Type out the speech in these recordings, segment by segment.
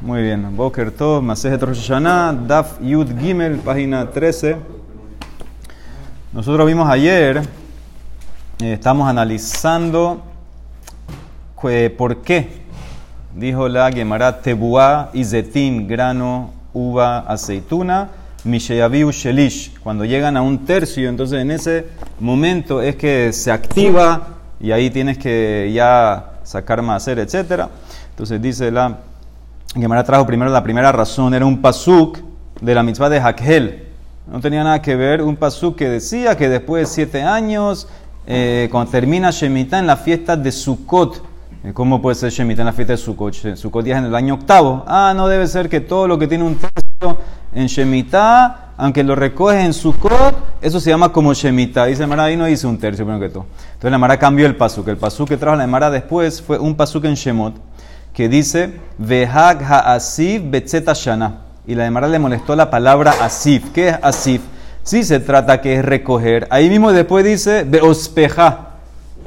Muy bien. Boker Tov, Masejet Rosh Daf Yud Gimel, página 13. Nosotros vimos ayer, eh, estamos analizando que, por qué dijo la Gemara Tebuá, Izetim, grano, uva, aceituna, Misheyaviu Shelish. Cuando llegan a un tercio, entonces en ese momento es que se activa y ahí tienes que ya sacar macer, etc. Entonces dice la Gemara trajo primero la primera razón, era un pasuk de la mitzvah de Hakhel. No tenía nada que ver, un pasuk que decía que después de siete años, eh, cuando termina Shemitah en la fiesta de Sukkot, eh, ¿cómo puede ser Shemitah en la fiesta de Sukkot? Sukkot ya es en el año octavo. Ah, no debe ser que todo lo que tiene un tercio en Shemitah, aunque lo recoge en Sukkot, eso se llama como Shemitah. Dice Mara, ahí no dice un tercio, primero que todo. Entonces la Mara cambió el pasuk. El pasuk que trajo la Mara después fue un pasuk en Shemot que dice Vehag ha'asif betzeta shana. Y la Mara le molestó la palabra asif. ¿Qué es asif? Si se trata que es recoger. Ahí mismo después dice beospeja.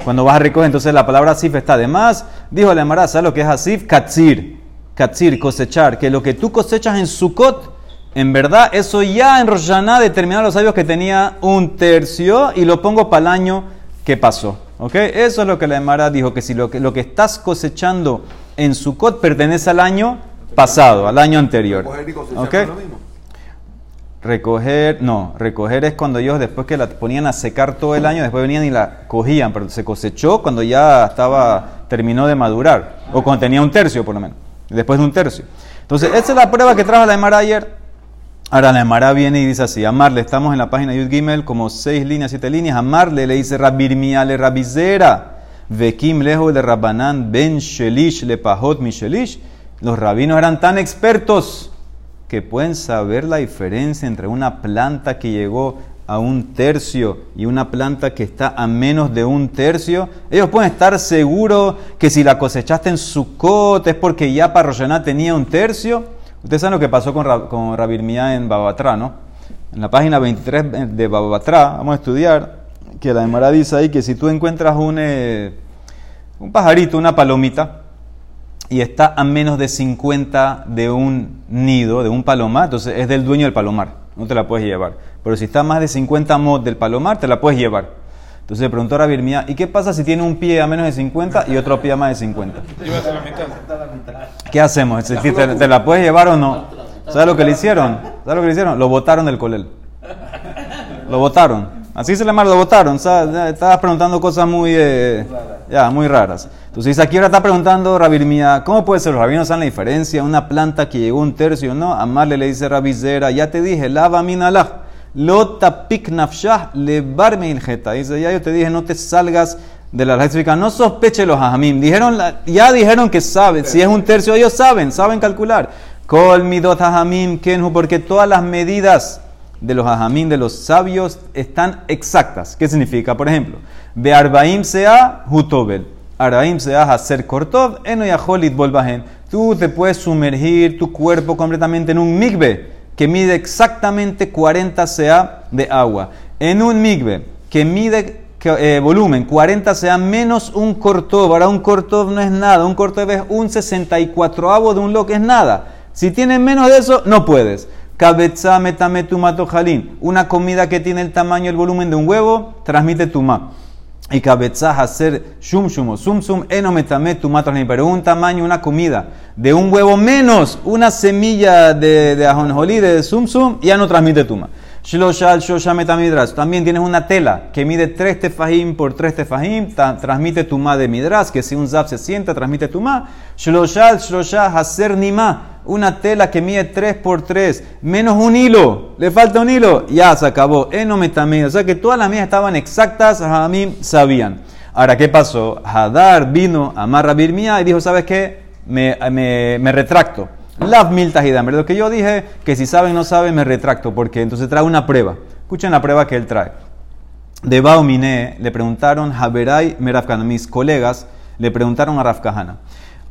Cuando vas a recoger, entonces la palabra asif está de más. Dijo la Mara, ¿sabes lo que es asif? Katsir. Katsir, cosechar. Que lo que tú cosechas en Sukkot, en verdad, eso ya en Roshaná determinaron los sabios que tenía un tercio y lo pongo para el año que pasó. ¿Ok? Eso es lo que la Emara dijo, que si lo que, lo que estás cosechando en Sukkot pertenece al año pasado, al año anterior. Recoger y cosechar. Recoger, no, recoger es cuando ellos después que la ponían a secar todo el año, después venían y la cogían, pero se cosechó cuando ya estaba, terminó de madurar, o cuando tenía un tercio por lo menos, después de un tercio. Entonces, esa es la prueba que trajo la Emara ayer. Ahora la Emara viene y dice así, amarle, estamos en la página Yud Gimel, como seis líneas, siete líneas, amarle le dice Rabirmia le Rabizera, Vekim lejo de Rabbanán ben Shelish le Pahot mi Shelish. Los rabinos eran tan expertos que pueden saber la diferencia entre una planta que llegó a un tercio y una planta que está a menos de un tercio. Ellos pueden estar seguros que si la cosechaste en Sukkot es porque ya para Roshaná tenía un tercio. Ustedes saben lo que pasó con, Ra- con en Babatra, ¿no? En la página 23 de Babatra, vamos a estudiar, que la Emara dice ahí que si tú encuentras un, eh, un pajarito, una palomita, y está a menos de 50 de un nido, de un palomar, entonces es del dueño del palomar, no te la puedes llevar. Pero si está a más de 50 mod del palomar, te la puedes llevar. Entonces le preguntó a Rabirmía, ¿y qué pasa si tiene un pie a menos de 50 y otro pie a más de 50? ¿Qué hacemos? Es decir, ¿te, te la puedes llevar o no? ¿Sabes lo que le hicieron? ¿Sabes lo que le hicieron? Lo botaron del colel. Lo votaron. Así se le llama, lo votaron. Estabas preguntando cosas muy, eh, ya, muy raras. Entonces aquí ahora está preguntando Rabirmía, ¿cómo puede ser? Los rabinos saben la diferencia. Una planta que llegó un tercio, ¿no? Amarle le dice Rabizera, ya te dije, lava min alaj. Lota pik nafshah le barme injeta. Dice, ya yo te dije, no te salgas de la lógica, no sospeche los hajamim. Dijeron, ya dijeron que saben, si es un tercio, ellos saben, saben calcular. Kol midot hajamim kenhu, porque todas las medidas de los hajamim, de los sabios, están exactas. ¿Qué significa? Por ejemplo, de arbaim sea hutobel, arbaim sea hacer kortov, eno yaholit volvahen. Tú te puedes sumergir tu cuerpo completamente en un migbe que mide exactamente 40 sea de agua. En un migbe que mide eh, volumen 40 sea menos un cortov. Ahora un cortov no es nada. Un cortov es un 64avo de un lo que es nada. Si tienes menos de eso, no puedes. Cabeza metame tumato jalín. Una comida que tiene el tamaño el volumen de un huevo, transmite tuma. Y cabeza hacer shum shum o sum sum eno metame tumato jalín. Pero un tamaño, una comida de un huevo menos una semilla de, de ajonjolí, de sum sum, ya no transmite tuma. Shloshal shosha metamidras. También tienes una tela que mide 3 tefajim por 3 tefajim, transmite tuma de midras, que si un zap se sienta, transmite tuma. Shloshal shosha hacer nima. Una tela que mide 3 por 3, menos un hilo, le falta un hilo, ya se acabó. Eno. O sea que todas las mías estaban exactas, a mí sabían. Ahora, ¿qué pasó? Hadar vino a Marra Birmía y dijo, ¿sabes qué? Me, me, me retracto. Lav mil tajidam. Lo que yo dije, que si saben no saben, me retracto, porque entonces trae una prueba. Escuchen la prueba que él trae. De Baumine le preguntaron, Haberai Merafkana, mis colegas le preguntaron a Rafkahana.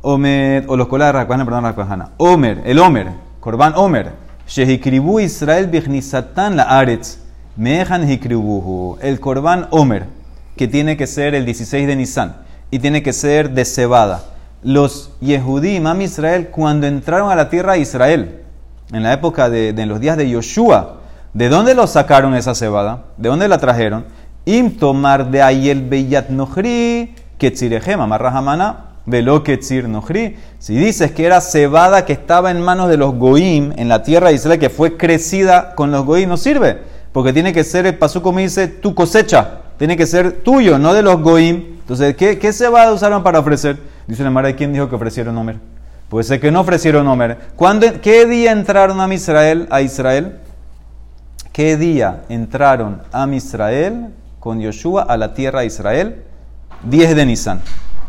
Omer, o los colegas de Rafkahana, perdón, Rafkahana. Omer, el Omer, Korban Omer, Shehikribu Israel Bichnisatan la Aretz, Mehan Hikribuhu. El Korban Omer, que tiene que ser el 16 de Nisan y tiene que ser de cebada. Los Yehudim, Am Israel, cuando entraron a la tierra de Israel, en la época de, los días de Yoshua, ¿de dónde los sacaron esa cebada? ¿De dónde la trajeron? Im tomar de ayel beyat nohri, ketzirejem, amarrahamana, velo ketzir nohri. Si dices que era cebada que estaba en manos de los goim en la tierra de Israel, que fue crecida con los goim, no sirve. Porque tiene que ser, el pasú como dice, tu cosecha. Tiene que ser tuyo, no de los goim. Entonces, ¿qué, qué cebada usaron para ofrecer? Dice la Mara, ¿quién dijo que ofrecieron Homer? Puede ser que no ofrecieron Homer. ¿Qué día entraron a Israel? A Israel? ¿Qué día entraron a Israel con Yoshua a la tierra de Israel? 10 de Nisan.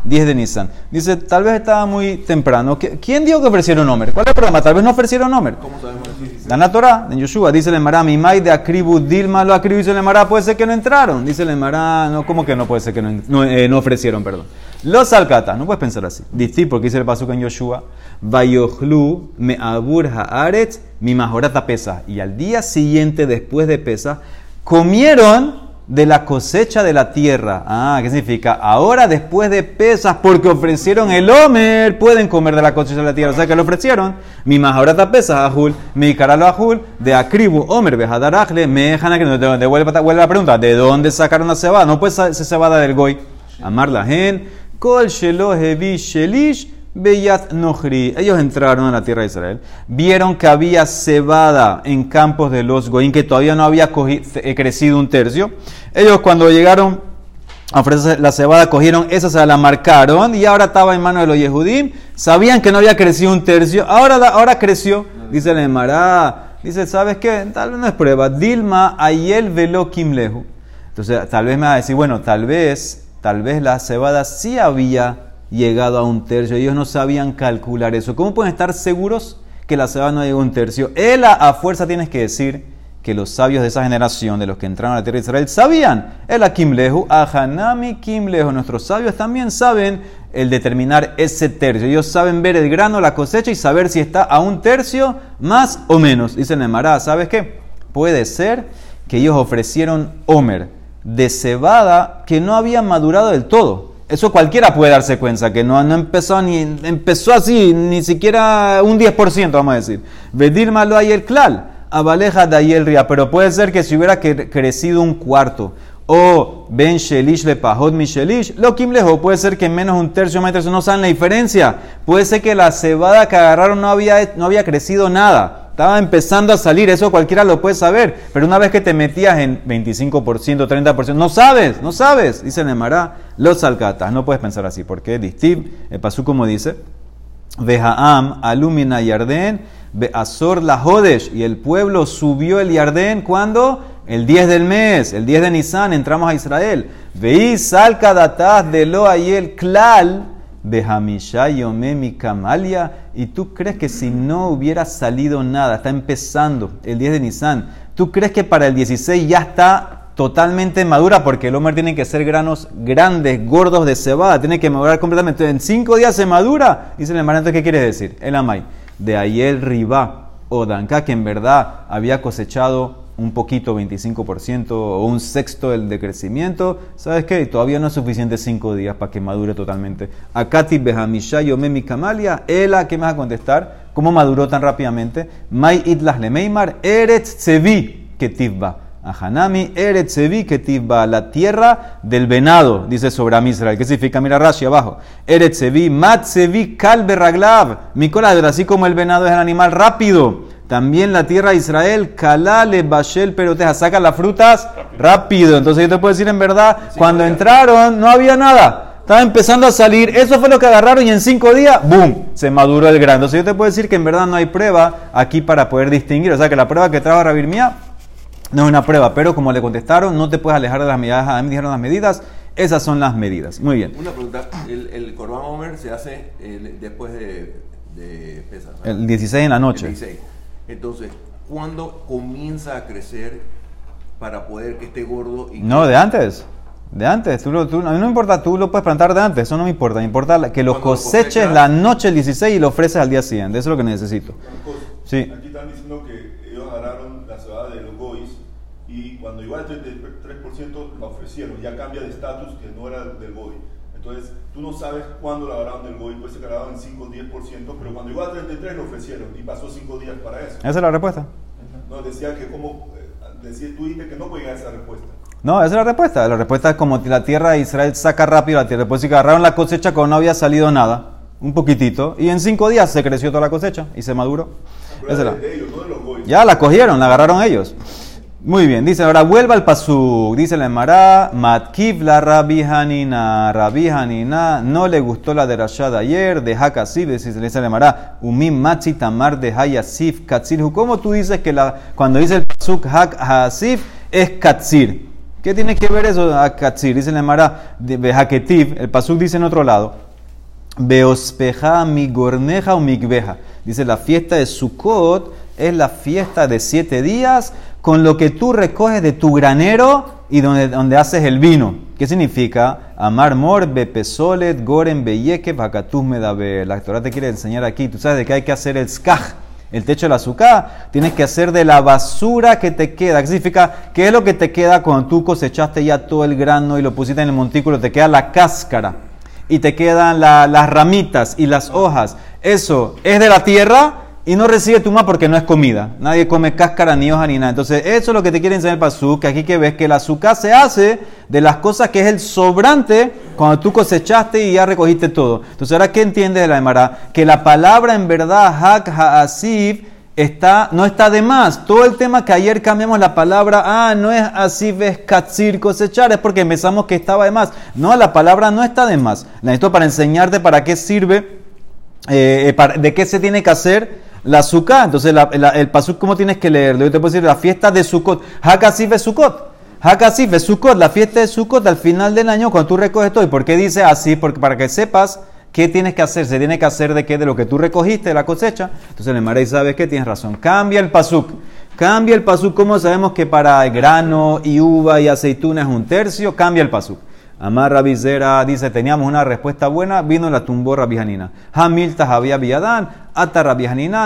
10 de Nisan. Dice, tal vez estaba muy temprano. ¿Quién dijo que ofrecieron Homer? ¿Cuál es el problema? Tal vez no ofrecieron Homer. ¿Cómo sabemos? La Torah, en Yoshua, dice el Emara, mi de Acribu Dilma lo acribu, dice el Emara, puede ser que no entraron. Dice el Emara, no, ¿cómo que no puede ser que no, no, eh, no ofrecieron, perdón? Los alcatas, no puedes pensar así. Dice, porque dice el pasuk en Yoshua, Vayochlu me abur haaretz mi majorata pesa. Y al día siguiente, después de pesa, comieron de la cosecha de la tierra. Ah, ¿qué significa? Ahora después de pesas, porque ofrecieron el Homer, pueden comer de la cosecha de la tierra. O sea que lo ofrecieron. Mi majorata pesas, Ajul, mi caralo Ajul, de Acribu, Homer, Bejadarajle, me dejan que no devuelve, la pregunta. ¿De dónde sacaron la cebada? No puede ser cebada del Goy. Amar la gente Kol Shelo Shelish Beyat Nohri. Ellos entraron a la tierra de Israel, vieron que había cebada en campos de los Goín, que todavía no había eh, crecido un tercio. Ellos cuando llegaron a ofrecer la cebada, cogieron esa, se la marcaron y ahora estaba en manos de los Yehudim. Sabían que no había crecido un tercio, ahora, ahora creció. Dice el Emara, dice, ¿sabes qué? Tal vez no es prueba. Dilma Ayel Velo Kimlehu. Entonces, tal vez me va a decir, bueno, tal vez Tal vez la cebada sí había llegado a un tercio. Ellos no sabían calcular eso. ¿Cómo pueden estar seguros que la cebada no llegó a un tercio? Él a, fuerza tienes que decir que los sabios de esa generación, de los que entraron a la tierra de Israel, sabían. El a Kimlehu, a Hanami Kimlehu. Nuestros sabios también saben el determinar ese tercio. Ellos saben ver el grano, la cosecha y saber si está a un tercio más o menos. Dicen en Mará, ¿sabes qué? Puede ser que ellos ofrecieron Homer de cebada que no había madurado del todo. Eso cualquiera puede darse cuenta, que no, no empezó ni empezó así, ni siquiera un 10%, vamos a decir. Vedir malo hay el clal, abaleja de el ría, pero puede ser que si hubiera crecido un cuarto, o ben shelish le pahot mi shelish, lo kimlejo, puede ser que en menos un tercio o no saben la diferencia. Puede ser que la cebada que agarraron no había, no había crecido nada estaba empezando a salir, eso cualquiera lo puede saber, pero una vez que te metías en 25%, 30%, no sabes, no sabes, dice Nemara, los alcatas, no puedes pensar así, porque Distib, el pasú como dice, Vejaam, alumina Yarden, Beazor la Jodesh, y el pueblo subió el Yarden, ¿cuándo? El 10 del mes, el 10 de Nisan, entramos a Israel. Veí salca dataz de lo el klal, Behamisha Yomemi Kamalia. ¿Y tú crees que si no hubiera salido nada, está empezando el 10 de Nisan, tú crees que para el 16 ya está totalmente madura? Porque el Homer tiene que ser granos grandes, gordos de cebada, tiene que madurar completamente. En cinco días se madura. Dice el hermano, ¿qué quieres decir? El Amay. De ahí el Ribá o Danka, que en verdad había cosechado un poquito, 25% o un sexto del decrecimiento, ¿sabes qué? Todavía no es suficiente cinco días para que madure totalmente. Akati Behamisha Yomemi Kamalia, Ela, ¿qué me vas a contestar? ¿Cómo maduró tan rápidamente? Mai Itlas Lemeimar, Eretz Tzevi Ketivba. Ahanami Eretz Tzevi Ketivba, la tierra del venado, dice sobre Amisrael. ¿Qué significa? Mira Rashi abajo. Eretz Tzevi, Mat Tzevi Kalbe Raglav. Mi así como el venado es el animal rápido. También la tierra de Israel, Kalale Bashel Peroteja, saca las frutas rápido. Entonces yo te puedo decir en verdad, cuando entraron no había nada. Estaba empezando a salir, eso fue lo que agarraron y en cinco días, ¡boom! Se maduró el grano. Entonces yo te puedo decir que en verdad no hay prueba aquí para poder distinguir. O sea que la prueba que trajo Rabir Mía no es una prueba, pero como le contestaron, no te puedes alejar de las medidas. A mí dijeron las medidas, esas son las medidas. Muy bien. Una pregunta, el, el Corban Homer se hace eh, después de, de El 16 en la noche. El 16. Entonces, ¿cuándo comienza a crecer para poder que esté gordo? Y no, de antes. De antes, tú, tú, a mí no me importa, tú lo puedes plantar de antes, eso no me importa, me importa que lo coseches la noche el 16 y lo ofreces al día siguiente, eso es lo que necesito. Sí. Aquí están diciendo que ellos agarraron la cebada de los gois y cuando igual el 33% la ofrecieron, ya cambia de estatus que no era del goy. Entonces, tú no sabes cuándo la agarraron del Goy, puede ser que la agarraron en 5 o 10%, pero cuando llegó a 33 lo ofrecieron y pasó 5 días para eso. Esa es la respuesta. No, decía que como, eh, decía, tú dijiste que no podía esa respuesta. No, esa es la respuesta. La respuesta es como la tierra de Israel saca rápido la tierra. Después si agarraron la cosecha cuando no había salido nada, un poquitito, y en cinco días se creció toda la cosecha y se maduró. Esa la- de, de ellos, no de los Goy. Ya la cogieron, la agarraron ellos. Muy bien, dice ahora vuelva al pasuk. Dice la Emara, Matkiv la Rabbi Hanina. Rabbi Hanina no le gustó la de Rashad de ayer, de Hakasif, dice la Emara, Umim Machi Tamar de Hayasif Katzir. ¿Cómo tú dices que la, cuando dice el pasuk Hak Hasif es Katzir? ¿Qué tiene que ver eso a Katzir? Dice la Emara, de Haketiv, el pasuk dice en otro lado, Beospeja mi gorneja o migbeja. Dice, la fiesta de Sukkot es la fiesta de siete días con lo que tú recoges de tu granero y donde, donde haces el vino. ¿Qué significa? Amar mor, bepesolet, goren, beyeke, vacatus medabe. La Torah te quiere enseñar aquí. Tú sabes de qué hay que hacer el skaj, el techo del azúcar. Tienes que hacer de la basura que te queda. ¿Qué significa? ¿Qué es lo que te queda cuando tú cosechaste ya todo el grano y lo pusiste en el montículo? Te queda la cáscara y te quedan la- las ramitas y las hojas. Eso es de la tierra y no recibe tuma porque no es comida. Nadie come cáscara ni hoja ni nada. Entonces, eso es lo que te quiere enseñar el pasú, que aquí que ves que el azúcar se hace de las cosas que es el sobrante cuando tú cosechaste y ya recogiste todo. Entonces, ahora, ¿qué entiendes de la Emara? Que la palabra en verdad, hak ha'asif, está, no está de más. Todo el tema que ayer cambiamos la palabra, ah, no es así, ves katsir, cosechar, es porque pensamos que estaba de más. No, la palabra no está de más. Necesito para enseñarte para qué sirve, eh, eh, de qué se tiene que hacer la azúcar. Entonces, el pasuk, ¿cómo tienes que leerlo? Yo te puedo decir la fiesta de Sukkot. Hakasif es Sukkot. Hakasif es Sukkot, la fiesta de Sukkot al final del año cuando tú recoges todo. ¿Y por qué dice así? Porque para que sepas qué tienes que hacer. Se tiene que hacer de qué? De lo que tú recogiste de la cosecha. Entonces el Marey sabe que tienes razón. Cambia el pasuk. Cambia el pasuk. ¿Cómo sabemos que para grano y uva y aceituna es un tercio? Cambia el pasuk. Amar Rabizera dice, teníamos una respuesta buena, vino la tumbó Rabbi Hanina. Hamilta había Villadán, Ata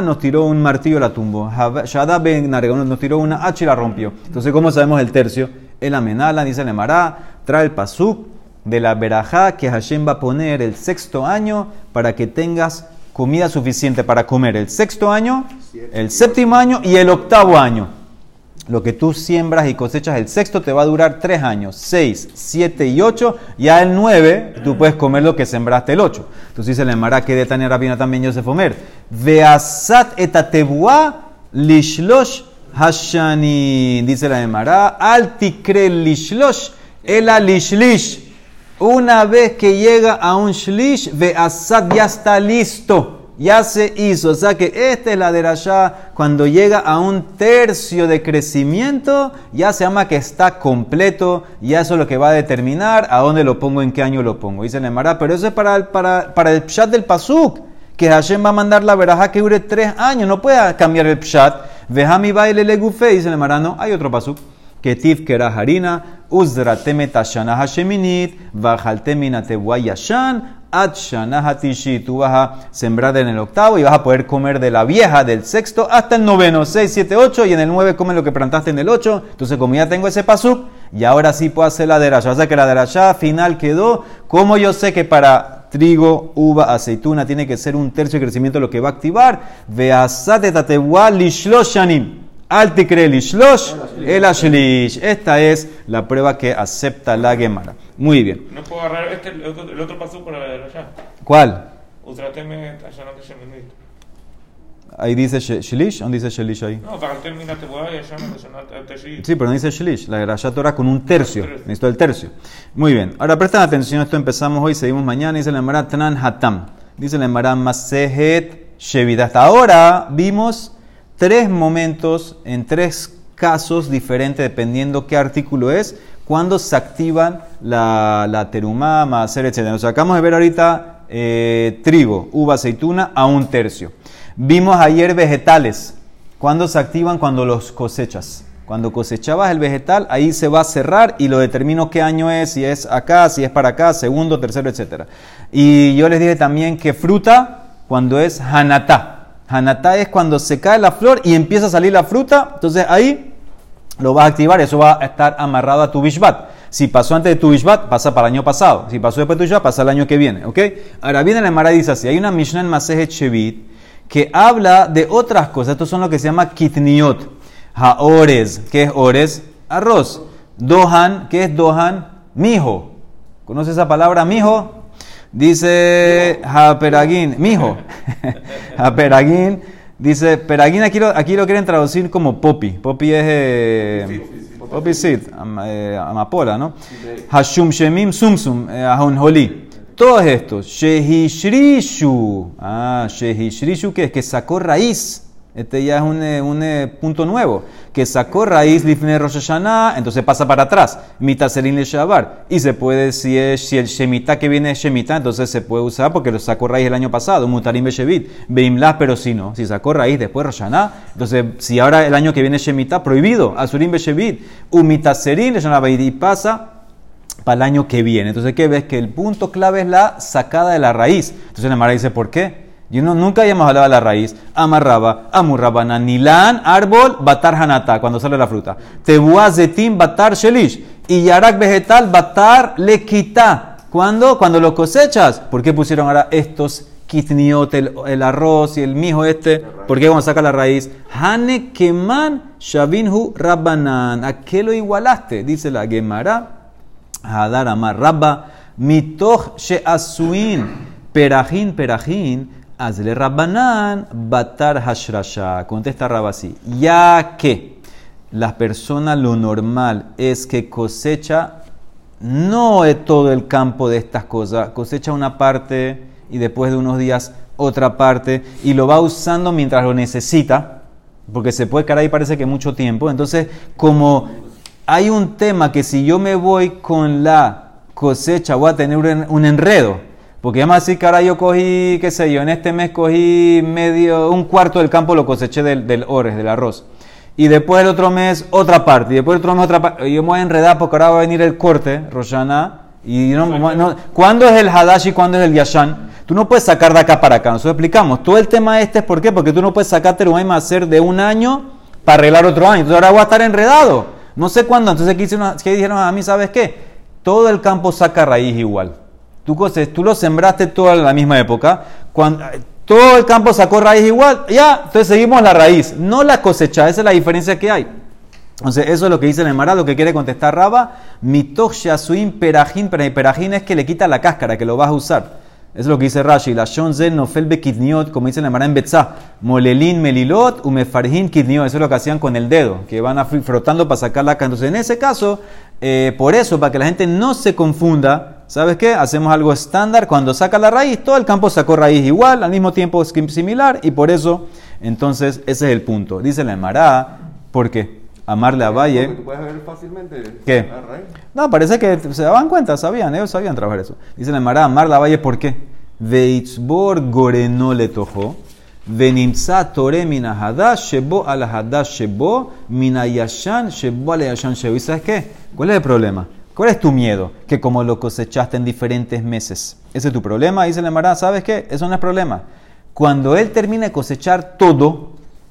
nos tiró un martillo la tumbó. Shadab ben nos tiró una hacha y la rompió. Entonces, ¿cómo sabemos el tercio? El amenala, dice el Emará, trae el pasuk de la verajá que Hashem va a poner el sexto año para que tengas comida suficiente para comer el sexto año, el séptimo año y el octavo año. Lo que tú siembras y cosechas el sexto te va a durar tres años, seis, siete y ocho. Ya el nueve, tú puedes comer lo que sembraste el ocho. Entonces dice la Emara que de Tania Rabina también Yosef Omer. Veasat etatebua lishlosh hashani. Dice la Emara, al tikre lishlosh ela lishlish. Una vez que llega a un shlish, veasat ya está listo ya se hizo. O sea que esta es la de Rasha. Cuando llega a un tercio de crecimiento, ya se llama que está completo. Ya eso es lo que va a determinar a dónde lo pongo, en qué año lo pongo. Dice Nemara, pero eso es para el, para, para el pshat del pasuk. Que Hashem va a mandar la verajá que dure tres años. No puede cambiar el pshat. Vejami baile le gufe. Dice Nemara, no, hay otro pasuk. Que tif que era harina, uzra temet ashana hasheminit, vajaltemina yashan, tú vas a sembrar en el octavo y vas a poder comer de la vieja del sexto hasta el noveno, 6, 7, 8 y en el 9 comen lo que plantaste en el 8. Entonces, como ya tengo ese pasuk, y ahora sí puedo hacer la derasha. O sea que la derasha final quedó. Como yo sé que para trigo, uva, aceituna tiene que ser un tercio de crecimiento lo que va a activar, veasate tatewa lishlosh shanim. Al tikre lishlosh el ashlish. Esta es la prueba que acepta la Gemara. Muy bien. No puedo agarrar este, el otro, el otro paso para allá. ¿Cuál? Ahí dice Shlish, ¿dónde dice Shlish ahí? No, para terminar te voy a llaman Sí, pero no dice Shlish, la Gerashat Torah con un tercio. Necesito el tercio. Muy bien, ahora prestan atención, esto empezamos hoy, seguimos mañana. Dice la Emara Tran Hatam. Dice la Emara Masehet Shevida. Hasta ahora vimos tres momentos en tres casos diferentes, dependiendo qué artículo es, cuando se activan la, la terumá, maser, etc. Nos acabamos de ver ahorita eh, trigo, uva, aceituna a un tercio. Vimos ayer vegetales. ¿Cuándo se activan? Cuando los cosechas. Cuando cosechabas el vegetal, ahí se va a cerrar y lo determino qué año es, si es acá, si es para acá, segundo, tercero, etc. Y yo les dije también que fruta, cuando es hanatá. Hanatá es cuando se cae la flor y empieza a salir la fruta. Entonces ahí lo vas a activar, eso va a estar amarrado a tu bishvat. Si pasó antes de tu Ishvat, pasa para el año pasado. Si pasó después de tu Ishvat, pasa el año que viene. ¿Ok? Ahora viene la Emara y dice así: hay una Mishnah en Masejet Shevit que habla de otras cosas. Estos son lo que se llama kitniot. Haores. ¿Qué es ores? Arroz. Dohan. ¿Qué es dohan? Mijo. ¿Conoce esa palabra, mijo? Dice Haperagin, mijo. Haperagin. Dice, Peragin aquí lo, aquí lo quieren traducir como popi. Popi es... Eh, popi am- eh, amapola, ¿no? Hashum Shemim Sumsum, eh, Ahonjolí. Todos estos. Shehishrishu. Ah, Shehishrishu, que es que sacó raíz. Este ya es un, eh, un, eh, punto nuevo. Que sacó raíz Lifne Rosh Hashanah, entonces pasa para atrás. Mitaserin le Shabar. Y se puede, si, es, si el Shemitah que viene es Shemitah, entonces se puede usar porque lo sacó raíz el año pasado. Mutarim Beshevit. Beimlah, pero si no. Si sacó raíz después Rosh Hashanah, entonces si ahora el año que viene es Shemitah, prohibido. Asurim Beshevit. Umitaserin le Shabar. Y pasa para el año que viene. Entonces, ¿qué ves? Que el punto clave es la sacada de la raíz. Entonces la Mara dice, ¿por qué? Yo no, nunca habíamos hablado de la raíz. Amarraba, amurrabana, nilan, árbol, batar hanata, cuando sale la fruta. Tebuá, zetim, batar, shelish. Y yarak vegetal, batar, lequita. ¿Cuándo? Cuando lo cosechas. ¿Por qué pusieron ahora estos kitniot, el, el arroz y el mijo este? ¿Por qué cuando saca la raíz? Hane keman shavinhu rabbanan. ¿A qué lo igualaste? Dice la Gemara. Hadar Amar Rabba, mitoch she'asuin, perajin, perajin, hazle rabbanan, batar hashrasha. Contesta Rabba así, ya que la persona lo normal es que cosecha no es todo el campo de estas cosas, cosecha una parte y después de unos días otra parte y lo va usando mientras lo necesita, porque se puede quedar ahí parece que mucho tiempo. Entonces, como hay un tema que si yo me voy con la cosecha voy a tener un enredo. Porque vamos a decir que yo cogí, qué sé yo, en este mes cogí medio, un cuarto del campo lo coseché del, del ores, del arroz. Y después el otro mes otra parte, y después el otro mes otra parte. Yo me voy a enredar porque ahora va a venir el corte, Roshana. Y no, no- ¿Cuándo es el Hadash y cuándo es el Yashan? Tú no puedes sacar de acá para acá. Nosotros explicamos. Todo el tema este es por qué. Porque tú no puedes sacar Terumay hacer de un año para arreglar otro año. Entonces ahora voy a estar enredado. No sé cuándo. Entonces, ¿qué, hicieron, qué dijeron a mí? ¿Sabes qué? Todo el campo saca raíz igual. Tú, tú lo sembraste toda la misma época. Cuando, todo el campo sacó raíz igual. Ya, entonces seguimos la raíz. No la cosecha. Esa es la diferencia que hay. Entonces, eso es lo que dice el Emara, lo que quiere contestar Raba. Mitoch shasuim perajin, perajin es que le quita la cáscara, que lo vas a usar. Eso es lo que dice Rashi. La shonzel nofel bekidniot, como dice el Emara en Betzá. Molelin melilot, umefarjin kidniot. Eso es lo que hacían con el dedo, que van frotando para sacar la cáscara. Entonces, en ese caso, eh, por eso, para que la gente no se confunda, ¿sabes qué? Hacemos algo estándar. Cuando saca la raíz, todo el campo sacó raíz igual, al mismo tiempo es similar, y por eso, entonces, ese es el punto. Dice la Emara, ¿por qué? Amarle a Valle. Porque tú puedes ver fácilmente ¿Qué? la raíz. No, parece que se daban cuenta, sabían, ellos sabían trabajar eso. Dice la Mara, Amar la Valle, ¿por qué? Veitzbor goreno le tojó, venimsa tore mina hadash shebo al hadash shebo, mina yashan shebo al yashan shebo. ¿Y sabes qué? ¿Cuál es el problema? ¿Cuál es tu miedo? Que como lo cosechaste en diferentes meses. Ese es tu problema. Dice la Mara, ¿sabes qué? Eso no es problema. Cuando él termine de cosechar todo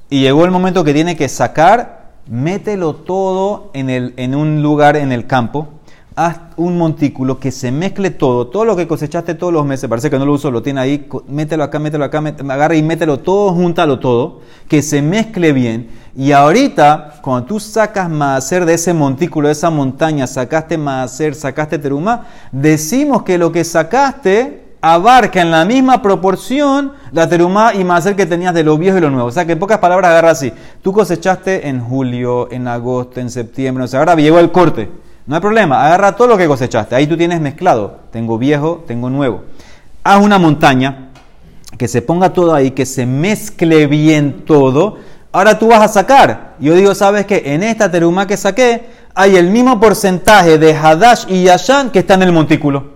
y llegó el momento que tiene que sacar, mételo todo en, el, en un lugar en el campo, haz un montículo que se mezcle todo, todo lo que cosechaste todos los meses, parece que no lo uso, lo tiene ahí, mételo acá, mételo acá, met- agarra y mételo todo, júntalo todo, que se mezcle bien. Y ahorita, cuando tú sacas maaser de ese montículo, de esa montaña, sacaste maaser, sacaste teruma, decimos que lo que sacaste abarca en la misma proporción la terumá y maaser que tenías de lo viejo y lo nuevo. O sea que en pocas palabras agarra así. Tú cosechaste en julio, en agosto, en septiembre, o sea, ahora llegó el corte. No hay problema, agarra todo lo que cosechaste. Ahí tú tienes mezclado. Tengo viejo, tengo nuevo. Haz una montaña, que se ponga todo ahí, que se mezcle bien todo. Ahora tú vas a sacar. Yo digo, ¿sabes qué? En esta terumá que saqué, hay el mismo porcentaje de Hadash y Yashan que está en el montículo.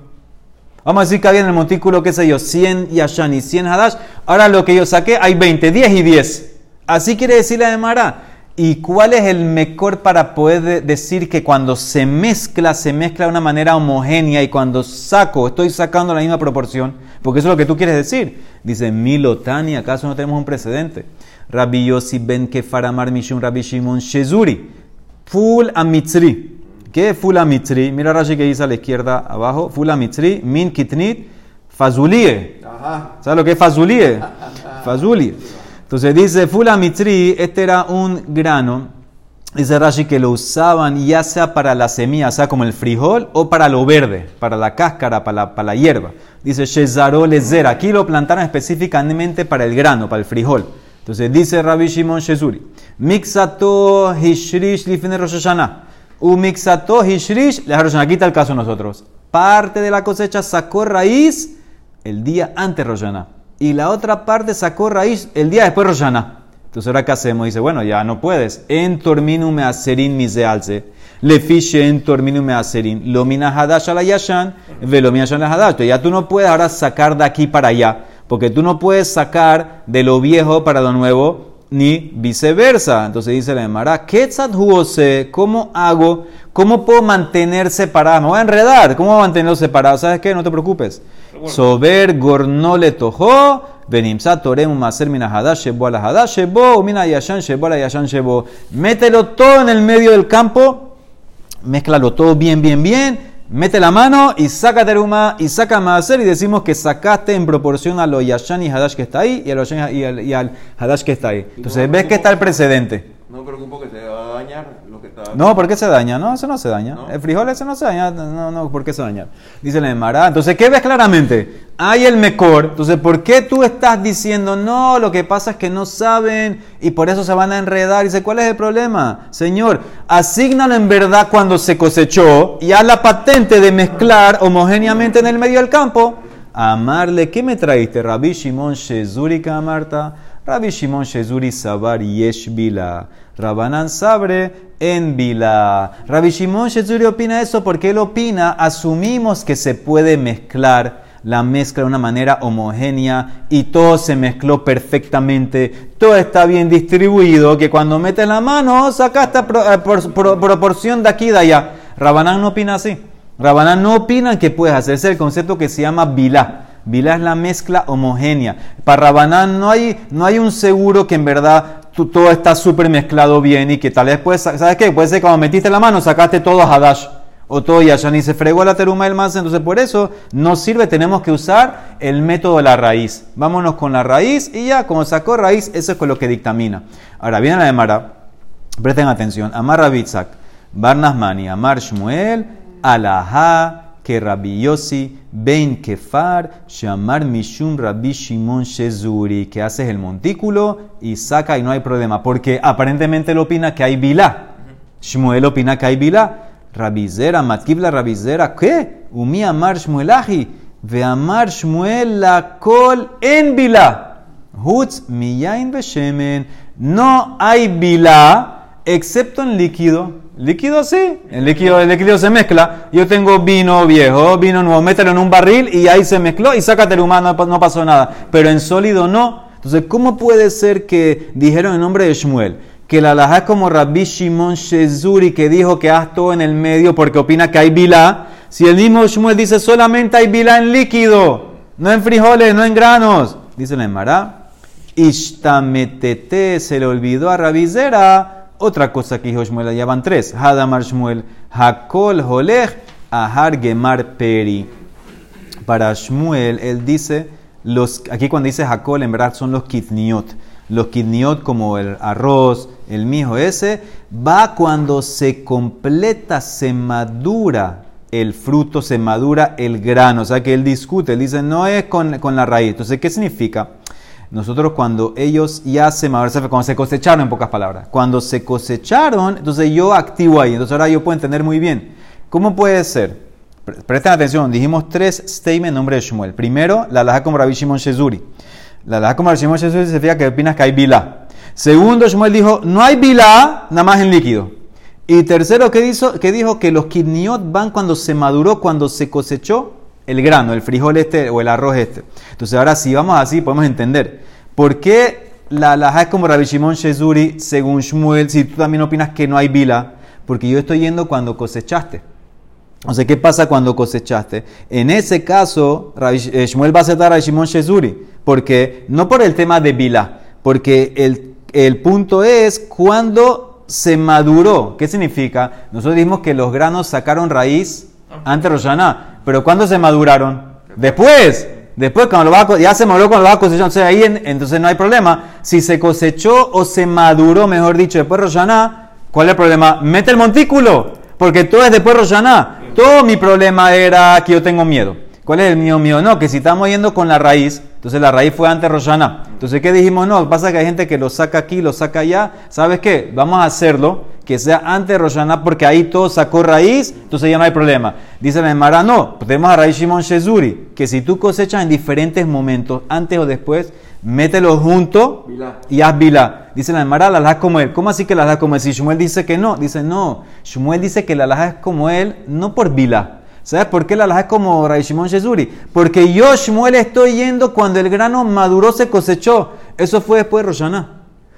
Vamos a decir que había en el montículo, qué sé yo, 100 Yashan y 100 Hadash. Ahora lo que yo saqué, hay 20, 10 y 10. Así quiere decir la de Mara. ¿Y cuál es el mejor para poder de- decir que cuando se mezcla, se mezcla de una manera homogénea y cuando saco, estoy sacando la misma proporción? Porque eso es lo que tú quieres decir. Dice Milotani, ¿acaso no tenemos un precedente? Rabbi Yossi ben Kefaramar Mishun Rabbi Shimon Shezuri. Full a Mitzri. ¿Qué es Fula Mitzri? Mira Rashi que dice a la izquierda abajo. Fula Mitzri, Min Kitnit, Fazulie. ¿Sabes lo que es Fazulie? Fazulie. Entonces dice Fula Mitzri, este era un grano. Dice Rashi que lo usaban ya sea para la semilla, o sea, como el frijol, o para lo verde, para la cáscara, para la, para la hierba. Dice Shezaro Lezer. Aquí lo plantaron específicamente para el grano, para el frijol. Entonces dice Rabbi Shimon Shezuri, Mixato Hishrish Lifne Rosh Hashanah. U Mixato Hishrish Rosh. Aquí está el caso nosotros. Parte de la cosecha sacó raíz el día antes Rosh Hashanah. Y la otra parte sacó raíz el día después de Rosh Hashanah. Entonces ahora qué hacemos? Dice, bueno, ya no puedes. En torminu me aserin misealce. Le fiche en torminu me aserin. Lomina hadash a la yashan. Velomina hadash. Ya tú no puedes ahora sacar de aquí para allá. Porque tú no puedes sacar de lo viejo para lo nuevo, ni viceversa. Entonces dice la Emara, ¿Quetzat huose? ¿Cómo hago? ¿Cómo puedo mantener separado? Me voy a enredar. ¿Cómo voy a mantenerlo separado? ¿Sabes qué? No te preocupes. Sober gornole tojo. Benimsa torem maser mina hadash shebo a la hadash shebo. Mina yashan shebo yashan shebo. Mételo todo en el medio del campo. Mézclalo todo bien, bien, bien. Mete la mano y saca teruma y saca maaser y decimos que sacaste en proporción a lo yashan y hadash que está ahí y, a lo y al, y al hadash que está ahí. Entonces ves que está el precedente. No me preocupo que se va a dañar No, ¿por qué se daña? No, eso no se daña. ¿No? El frijol ese no se daña. No, no, ¿por qué se daña? Dice la Emara. Entonces, ¿qué ves claramente? Hay el mejor. Entonces, ¿por qué tú estás diciendo no? Lo que pasa es que no saben y por eso se van a enredar. Dice, ¿cuál es el problema? Señor, asígnalo en verdad cuando se cosechó y haz la patente de mezclar homogéneamente en el medio del campo. Amarle, ¿qué me traíste? Rabbi Shimon Shezuri Marta. Rabbi Shimon Shezuri Sabar Yesh Bila. Rabanán Sabre en Bila. Rabbi Shimon Shezuri opina eso porque él opina, asumimos que se puede mezclar la mezcla de una manera homogénea y todo se mezcló perfectamente, todo está bien distribuido, que cuando metes la mano saca esta pro- eh, por- pro- proporción de aquí y de allá. Rabanán no opina así. Rabanán no opina que puedes hacer. Ese es el concepto que se llama bilá. Bilá es la mezcla homogénea. Para Rabanán no hay, no hay un seguro que en verdad todo está súper mezclado bien y que tal vez puedes, ¿sabes qué? Puede ser que cuando metiste la mano sacaste todo Hadash o todo Yashan y se fregó la teruma del más. Entonces por eso no sirve, tenemos que usar el método de la raíz. Vámonos con la raíz y ya, como sacó raíz, eso es con lo que dictamina. Ahora viene la de Mara. Presten atención. Amar Rabitzak, Barnasmani, Amar Shmuel, Alajá, que Rabbi Yossi, Ben Kefar, Shamar Mishum Rabbi Shimon Shezuri, que haces el montículo y saca y no hay problema, porque aparentemente él opina que hay bilá. Shmuel opina que hay bilá. Rabizera, Matkibla Rabizera, ¿qué? Umi Amar Shmuelaji, ve Amar Shmuel la kol en bilá. Hutz miyain beshemen. No hay bilá excepto en líquido. Líquido sí, el líquido, el líquido se mezcla. Yo tengo vino viejo, vino nuevo, mételo en un barril y ahí se mezcló y sácate el humano, no pasó nada. Pero en sólido no. Entonces, ¿cómo puede ser que dijeron en nombre de Shmuel que la alajá es como Rabbi Shimon Shezuri que dijo que haz todo en el medio porque opina que hay bilá? Si el mismo Shmuel dice solamente hay bilá en líquido, no en frijoles, no en granos. Dice la Emara, Ishtametete se le olvidó a Rabizera otra cosa que dijo Shmuel, allá van tres. Hadamar Shmuel, Hakol Holech, Ahar Gemar Peri. Para Shmuel, él dice, los, aquí cuando dice Hakol, en verdad son los kitniot. Los kitniot como el arroz, el mijo ese, va cuando se completa, se madura el fruto, se madura el grano. O sea que él discute, él dice, no es con, con la raíz. Entonces, ¿qué significa? Nosotros cuando ellos ya se cuando se cosecharon en pocas palabras, cuando se cosecharon, entonces yo activo ahí, entonces ahora yo puedo entender muy bien. ¿Cómo puede ser? Pre- Presten atención, dijimos tres statements en nombre de Shmuel. Primero, la alhaja como Rabbi Shimon Shezuri. La alhaja como Rabbi Shimon Shezuri significa que opinas que hay bilá. Segundo, Shmuel dijo, no hay bilá, nada más en líquido. Y tercero, ¿qué dijo? Que dijo que los kidniot van cuando se maduró, cuando se cosechó el grano, el frijol este o el arroz este. Entonces ahora si vamos así podemos entender por qué la alhaja es como Rabbi Shimon Shezuri según Shmuel, si tú también opinas que no hay bila, porque yo estoy yendo cuando cosechaste. O sea, ¿qué pasa cuando cosechaste? En ese caso, eh, Shmuel va a aceptar a Shimon Shezuri, porque no por el tema de bila, porque el, el punto es cuando se maduró. ¿Qué significa? Nosotros dijimos que los granos sacaron raíz antes de Rosh Hashanah. Pero ¿cuándo se maduraron? Después. Después, cuando lo va a ya se maduró cuando lo va a cosechar. Entonces, ahí en- entonces no hay problema. Si se cosechó o se maduró, mejor dicho, después de Rosh Hashanah, ¿cuál es el problema? Mete el montículo. Porque todo es después de Rosh Hashanah. Todo mi problema era que yo tengo miedo. ¿Cuál es el mío mío? No, que si estamos yendo con la raíz, entonces la raíz fue antes de Rosh Hashanah. Entonces, ¿qué dijimos? No, pasa que hay gente que lo saca aquí, lo saca allá. ¿Sabes qué? Vamos a hacerlo que sea antes de Rosh Hashanah porque ahí todo sacó raíz, entonces ya no hay problema. Dice la Emara, no, tenemos a raíz Shimon Shezuri, que si tú cosechas en diferentes momentos, antes o después, mételo junto y haz bilá. Dice la Emara, la alhaja como él. ¿Cómo así que la alhaja como él? Si Shmuel dice que no, dice no. Shmuel dice que la alhaja es como él, no por bilá. ¿Sabes por qué la alhaja es como Ray Shimon Shezuri? Porque yo, Shmuel, estoy yendo cuando el grano maduró, se cosechó. Eso fue después de Rosh Hashanah.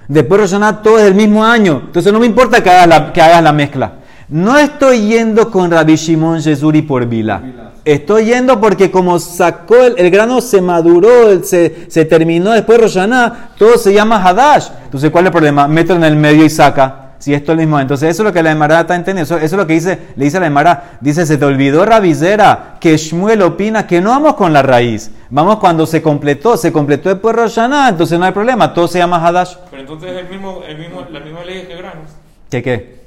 Después de Rosh Hashanah todo es del mismo año. Entonces no me importa que hagas la, que hagas la mezcla. No estoy yendo con Rabbi Shimon Shezuri por Bilá. Estoy yendo porque como sacó el, el grano, se maduró, se, se terminó después de Rosh Hashanah, todo se llama Hadash. Entonces, ¿cuál es el problema? Mételo en el medio y saca. Si esto es lo mismo. Entonces, eso es lo que la Emara está entendiendo. Eso, eso es lo que dice, le dice a la Emara. Dice, se te olvidó, Rabizera, que Shmuel opina que no vamos con la raíz. Vamos cuando se completó. Se completó después de Rosh Hashanah, entonces no hay problema. Todo se llama Hadash. Pero entonces el mismo, el mismo, la misma ley que granos, ¿Qué qué?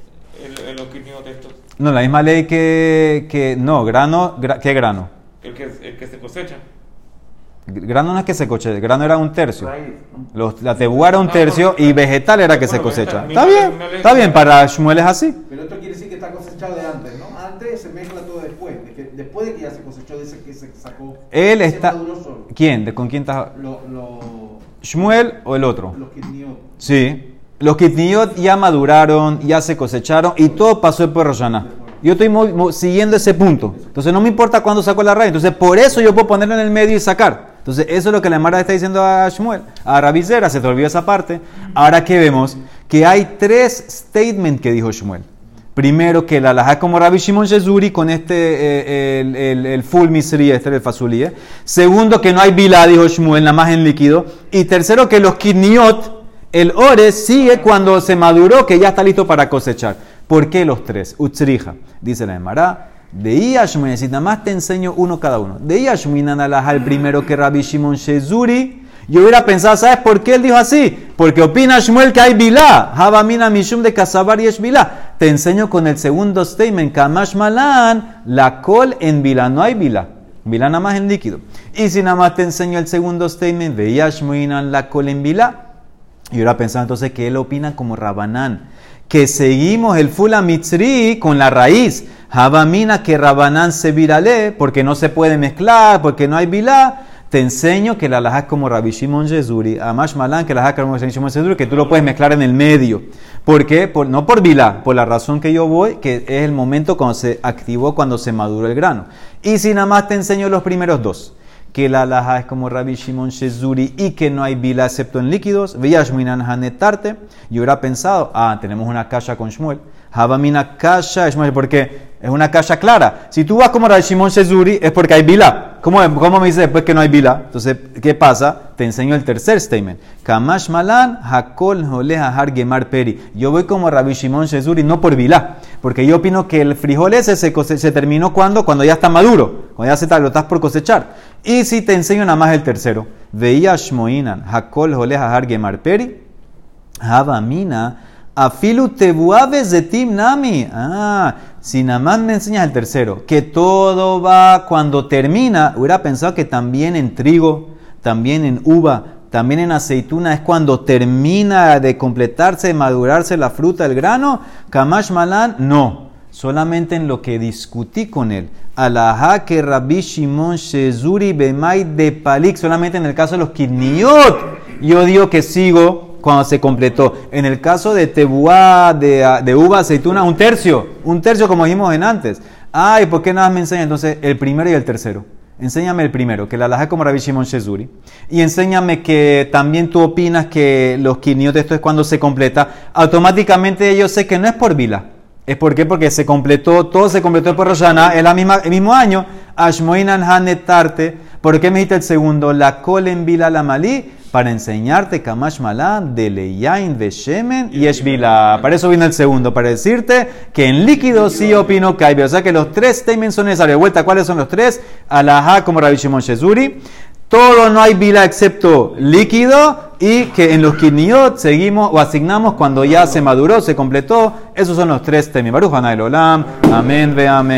el, el, de estos, No, la misma ley que... que no, grano... gra- ¿Qué grano? el que, el que se cosecha. Grano no es que se cosecha, grano era un tercio. Los, la tebúa era un Ah, tercio y vegetal era que se cosecha. Está bien, está bien, para Shmuel es así. Pero esto quiere decir que está cosechado de antes, ¿no? Antes se mezcla todo después. de que- después de que ya se cosechó, dice que se sacó. Él está... ¿Quién? ¿De con quién estás? Lo, lo, ¿Shmuel o el otro? los quitniot. Sí. Los kitniot ya maduraron, ya se cosecharon y todo pasó después de Rosh Hashanah. Yo estoy siguiendo ese punto. Entonces no me importa cuándo saco la raíz. Entonces por eso yo puedo ponerlo en el medio y sacar. Entonces eso es lo que la Mara está diciendo a Shmuel. A Rabizera se te olvidó esa parte. Ahora que vemos que hay tres statements que dijo Shmuel. Primero que la alhaja es como Rabbi Shimon Shezuri con este, eh, el, el, el full misri, este el fasulí. Segundo que no hay bilá, dijo Shmuel, nada más en líquido. Y tercero que los kidniot, el ore sigue cuando se maduró, que ya está listo para cosechar. ¿Por qué los tres? Utzrija, dice la Emara. De Yashmin, nada más te enseño uno cada uno. De Yashmin el primero que Rabbi Shimon Shezuri. Yo hubiera pensado, ¿sabes por qué él dijo así? Porque opina Shmuel que hay bilá. Habamina mishum de kasabar y es bilá. Te enseño con el segundo statement, kamash malan, la col en bilá. No hay bilá. Bilá nada más en líquido. Y si nada más te enseño el segundo statement, de Yashmuinan la col en bilá. Y hubiera pensado entonces que él opina como Rabanán. Que seguimos el fula mitzri con la raíz. Habamina que Rabanán se virale porque no se puede mezclar, porque no hay bilá. Te enseño que la alhaja es como Rabbi Shimon Amash Malan, que la como Rabbi Shimon que tú lo puedes mezclar en el medio. ¿Por qué? Por- no por vilá, por la razón que yo voy, que es el momento cuando se activó, cuando se maduró el grano. Y si nada más te enseño los primeros dos, que la alhaja es como Rabbi Shimon Shezuri y que no hay vilá excepto en líquidos, Villashminan Hanetarte, yo hubiera pensado, ah, tenemos una kasha con Shmuel, Habamina kasha Shmuel, porque es una kasha clara. Si tú vas como Rabbi Shimon Shezuri, es porque hay vilá. ¿Cómo, ¿Cómo me dices después que no hay vilá? Entonces, ¿qué pasa? Te enseño el tercer statement. Kamash malan hakol jole har gemar peri. Yo voy como Rabbi Shimon Shezuri, no por vilá. Porque yo opino que el frijol ese se, se terminó cuando, cuando ya está maduro. Cuando ya se está, lo estás por cosechar. Y si te enseño nada más el tercero. Veía shmoinan hakol jole har gemar peri. Havamina, afilu tebuaves de tim nami. Ah, si nada más me enseñas el tercero, que todo va cuando termina, hubiera pensado que también en trigo, también en uva, también en aceituna es cuando termina de completarse, de madurarse la fruta, el grano. Kamash malan, no. Solamente en lo que discutí con él. Alajá que Rabbi Shimon Shezuri Bemay de Palik. Solamente en el caso de los kidniot. Yo digo que sigo cuando se completó. En el caso de tebuá, de, ah, de uva, aceituna, un tercio. Un tercio como dijimos en antes. Ay, ¿por qué nada me enseña entonces el primero y el tercero? Enséñame el primero, que la alhaja como Rabbi Shimon Shezuri. Y enséñame que también tú opinas que los quiniot, esto es cuando se completa. Automáticamente yo sé que no es por vila. ¿Es por qué? Porque se completó, todo se completó por Roshana, el mismo año. Ashmoinan Hanetarte. ¿Por qué me dijiste el segundo? La col en vila la malí. para enseñarte Kamash Malan de Leyain, de Shemen y Eshvila. Para eso vino el segundo, para decirte que en líquido sí opino Kaibe. O sea que los tres temen son necesarios. De vuelta, ¿cuáles son los tres? Alajá como Rabbi Shimon Shezuri. Todo no hay vila excepto líquido y que en los kiniot seguimos o asignamos cuando ya se maduró, se completó. Esos son los tres temis. Baruch Olam. Amén, ve amén.